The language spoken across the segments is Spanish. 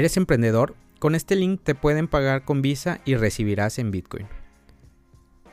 ¿Eres emprendedor? Con este link te pueden pagar con Visa y recibirás en Bitcoin.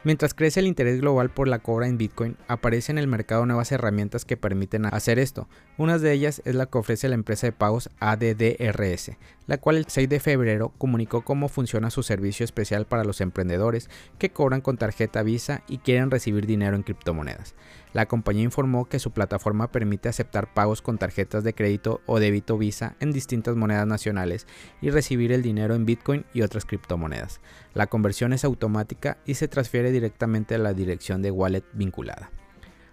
Mientras crece el interés global por la cobra en Bitcoin, aparecen en el mercado nuevas herramientas que permiten hacer esto. Una de ellas es la que ofrece la empresa de pagos ADDRS, la cual el 6 de febrero comunicó cómo funciona su servicio especial para los emprendedores que cobran con tarjeta Visa y quieren recibir dinero en criptomonedas. La compañía informó que su plataforma permite aceptar pagos con tarjetas de crédito o débito Visa en distintas monedas nacionales y recibir el dinero en Bitcoin y otras criptomonedas. La conversión es automática y se transfiere directamente a la dirección de wallet vinculada.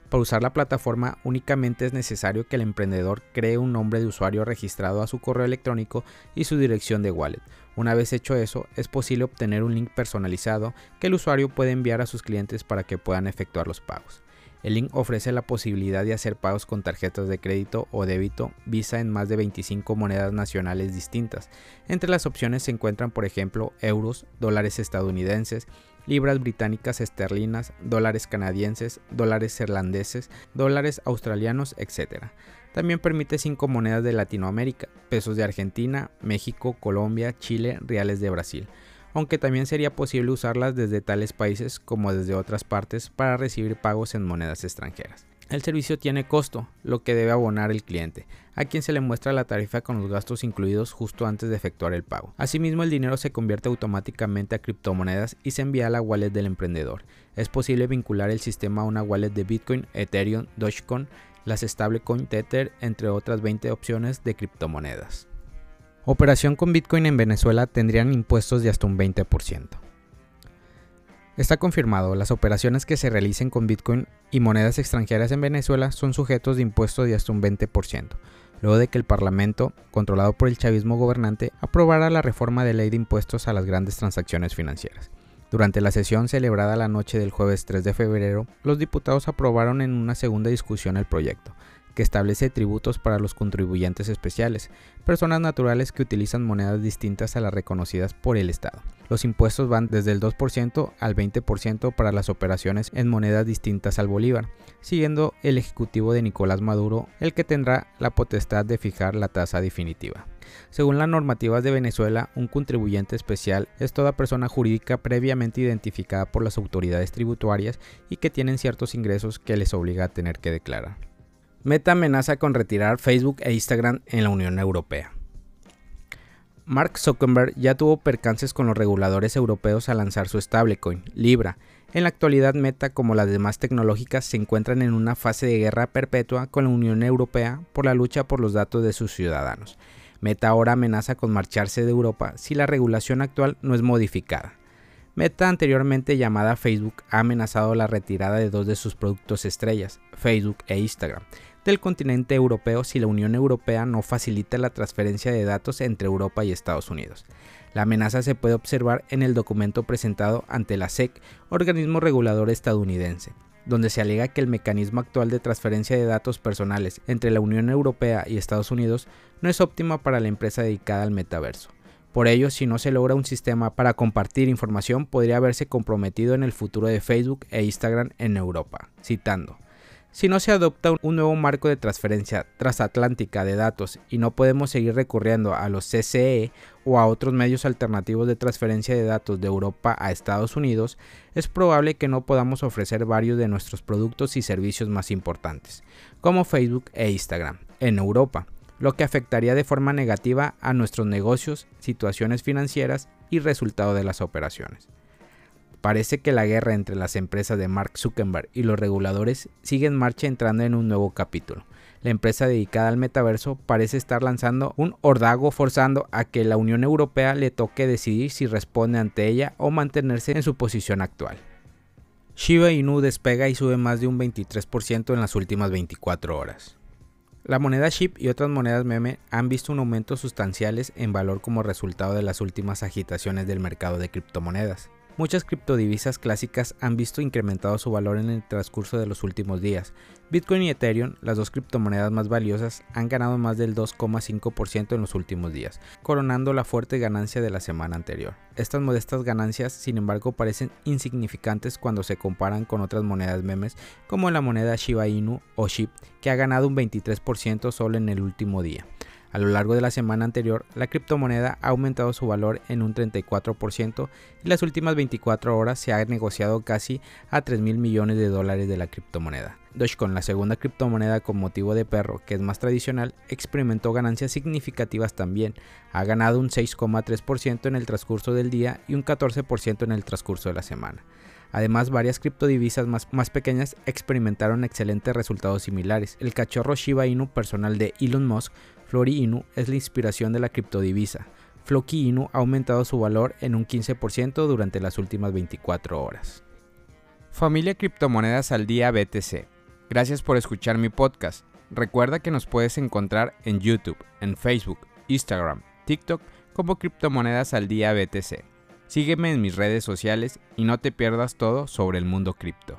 Para usar la plataforma únicamente es necesario que el emprendedor cree un nombre de usuario registrado a su correo electrónico y su dirección de wallet. Una vez hecho eso, es posible obtener un link personalizado que el usuario puede enviar a sus clientes para que puedan efectuar los pagos. El link ofrece la posibilidad de hacer pagos con tarjetas de crédito o débito Visa en más de 25 monedas nacionales distintas. Entre las opciones se encuentran, por ejemplo, euros, dólares estadounidenses, libras británicas esterlinas, dólares canadienses, dólares irlandeses, dólares australianos, etc. También permite cinco monedas de Latinoamérica, pesos de Argentina, México, Colombia, Chile, reales de Brasil aunque también sería posible usarlas desde tales países como desde otras partes para recibir pagos en monedas extranjeras. El servicio tiene costo, lo que debe abonar el cliente, a quien se le muestra la tarifa con los gastos incluidos justo antes de efectuar el pago. Asimismo, el dinero se convierte automáticamente a criptomonedas y se envía a la wallet del emprendedor. Es posible vincular el sistema a una wallet de Bitcoin, Ethereum, Dogecoin, las stablecoin Tether, entre otras 20 opciones de criptomonedas. Operación con Bitcoin en Venezuela tendrían impuestos de hasta un 20%. Está confirmado, las operaciones que se realicen con Bitcoin y monedas extranjeras en Venezuela son sujetos de impuestos de hasta un 20%, luego de que el Parlamento, controlado por el chavismo gobernante, aprobara la reforma de ley de impuestos a las grandes transacciones financieras. Durante la sesión celebrada la noche del jueves 3 de febrero, los diputados aprobaron en una segunda discusión el proyecto, que establece tributos para los contribuyentes especiales, personas naturales que utilizan monedas distintas a las reconocidas por el Estado. Los impuestos van desde el 2% al 20% para las operaciones en monedas distintas al bolívar, siguiendo el ejecutivo de Nicolás Maduro, el que tendrá la potestad de fijar la tasa definitiva. Según las normativas de Venezuela, un contribuyente especial es toda persona jurídica previamente identificada por las autoridades tributarias y que tienen ciertos ingresos que les obliga a tener que declarar. Meta amenaza con retirar Facebook e Instagram en la Unión Europea. Mark Zuckerberg ya tuvo percances con los reguladores europeos al lanzar su stablecoin, Libra. En la actualidad Meta, como las demás tecnológicas, se encuentran en una fase de guerra perpetua con la Unión Europea por la lucha por los datos de sus ciudadanos. Meta ahora amenaza con marcharse de Europa si la regulación actual no es modificada. Meta, anteriormente llamada Facebook, ha amenazado la retirada de dos de sus productos estrellas, Facebook e Instagram, del continente europeo si la Unión Europea no facilita la transferencia de datos entre Europa y Estados Unidos. La amenaza se puede observar en el documento presentado ante la SEC, organismo regulador estadounidense, donde se alega que el mecanismo actual de transferencia de datos personales entre la Unión Europea y Estados Unidos no es óptima para la empresa dedicada al metaverso. Por ello, si no se logra un sistema para compartir información, podría haberse comprometido en el futuro de Facebook e Instagram en Europa. Citando, si no se adopta un nuevo marco de transferencia transatlántica de datos y no podemos seguir recurriendo a los CCE o a otros medios alternativos de transferencia de datos de Europa a Estados Unidos, es probable que no podamos ofrecer varios de nuestros productos y servicios más importantes, como Facebook e Instagram, en Europa, lo que afectaría de forma negativa a nuestros negocios, situaciones financieras y resultado de las operaciones. Parece que la guerra entre las empresas de Mark Zuckerberg y los reguladores sigue en marcha entrando en un nuevo capítulo. La empresa dedicada al metaverso parece estar lanzando un ordago forzando a que la Unión Europea le toque decidir si responde ante ella o mantenerse en su posición actual. Shiba Inu despega y sube más de un 23% en las últimas 24 horas. La moneda SHIB y otras monedas meme han visto un aumento sustanciales en valor como resultado de las últimas agitaciones del mercado de criptomonedas. Muchas criptodivisas clásicas han visto incrementado su valor en el transcurso de los últimos días. Bitcoin y Ethereum, las dos criptomonedas más valiosas, han ganado más del 2,5% en los últimos días, coronando la fuerte ganancia de la semana anterior. Estas modestas ganancias, sin embargo, parecen insignificantes cuando se comparan con otras monedas memes como la moneda Shiba Inu o SHIB, que ha ganado un 23% solo en el último día. A lo largo de la semana anterior, la criptomoneda ha aumentado su valor en un 34% y las últimas 24 horas se ha negociado casi a 3 mil millones de dólares de la criptomoneda. Dogecoin, la segunda criptomoneda con motivo de perro, que es más tradicional, experimentó ganancias significativas también. Ha ganado un 6,3% en el transcurso del día y un 14% en el transcurso de la semana. Además, varias criptodivisas más, más, pequeñas experimentaron excelentes resultados similares. El cachorro Shiba Inu personal de Elon Musk Flori Inu es la inspiración de la criptodivisa. Floki Inu ha aumentado su valor en un 15% durante las últimas 24 horas. Familia Criptomonedas al Día BTC. Gracias por escuchar mi podcast. Recuerda que nos puedes encontrar en YouTube, en Facebook, Instagram, TikTok como Criptomonedas al Día BTC. Sígueme en mis redes sociales y no te pierdas todo sobre el mundo cripto.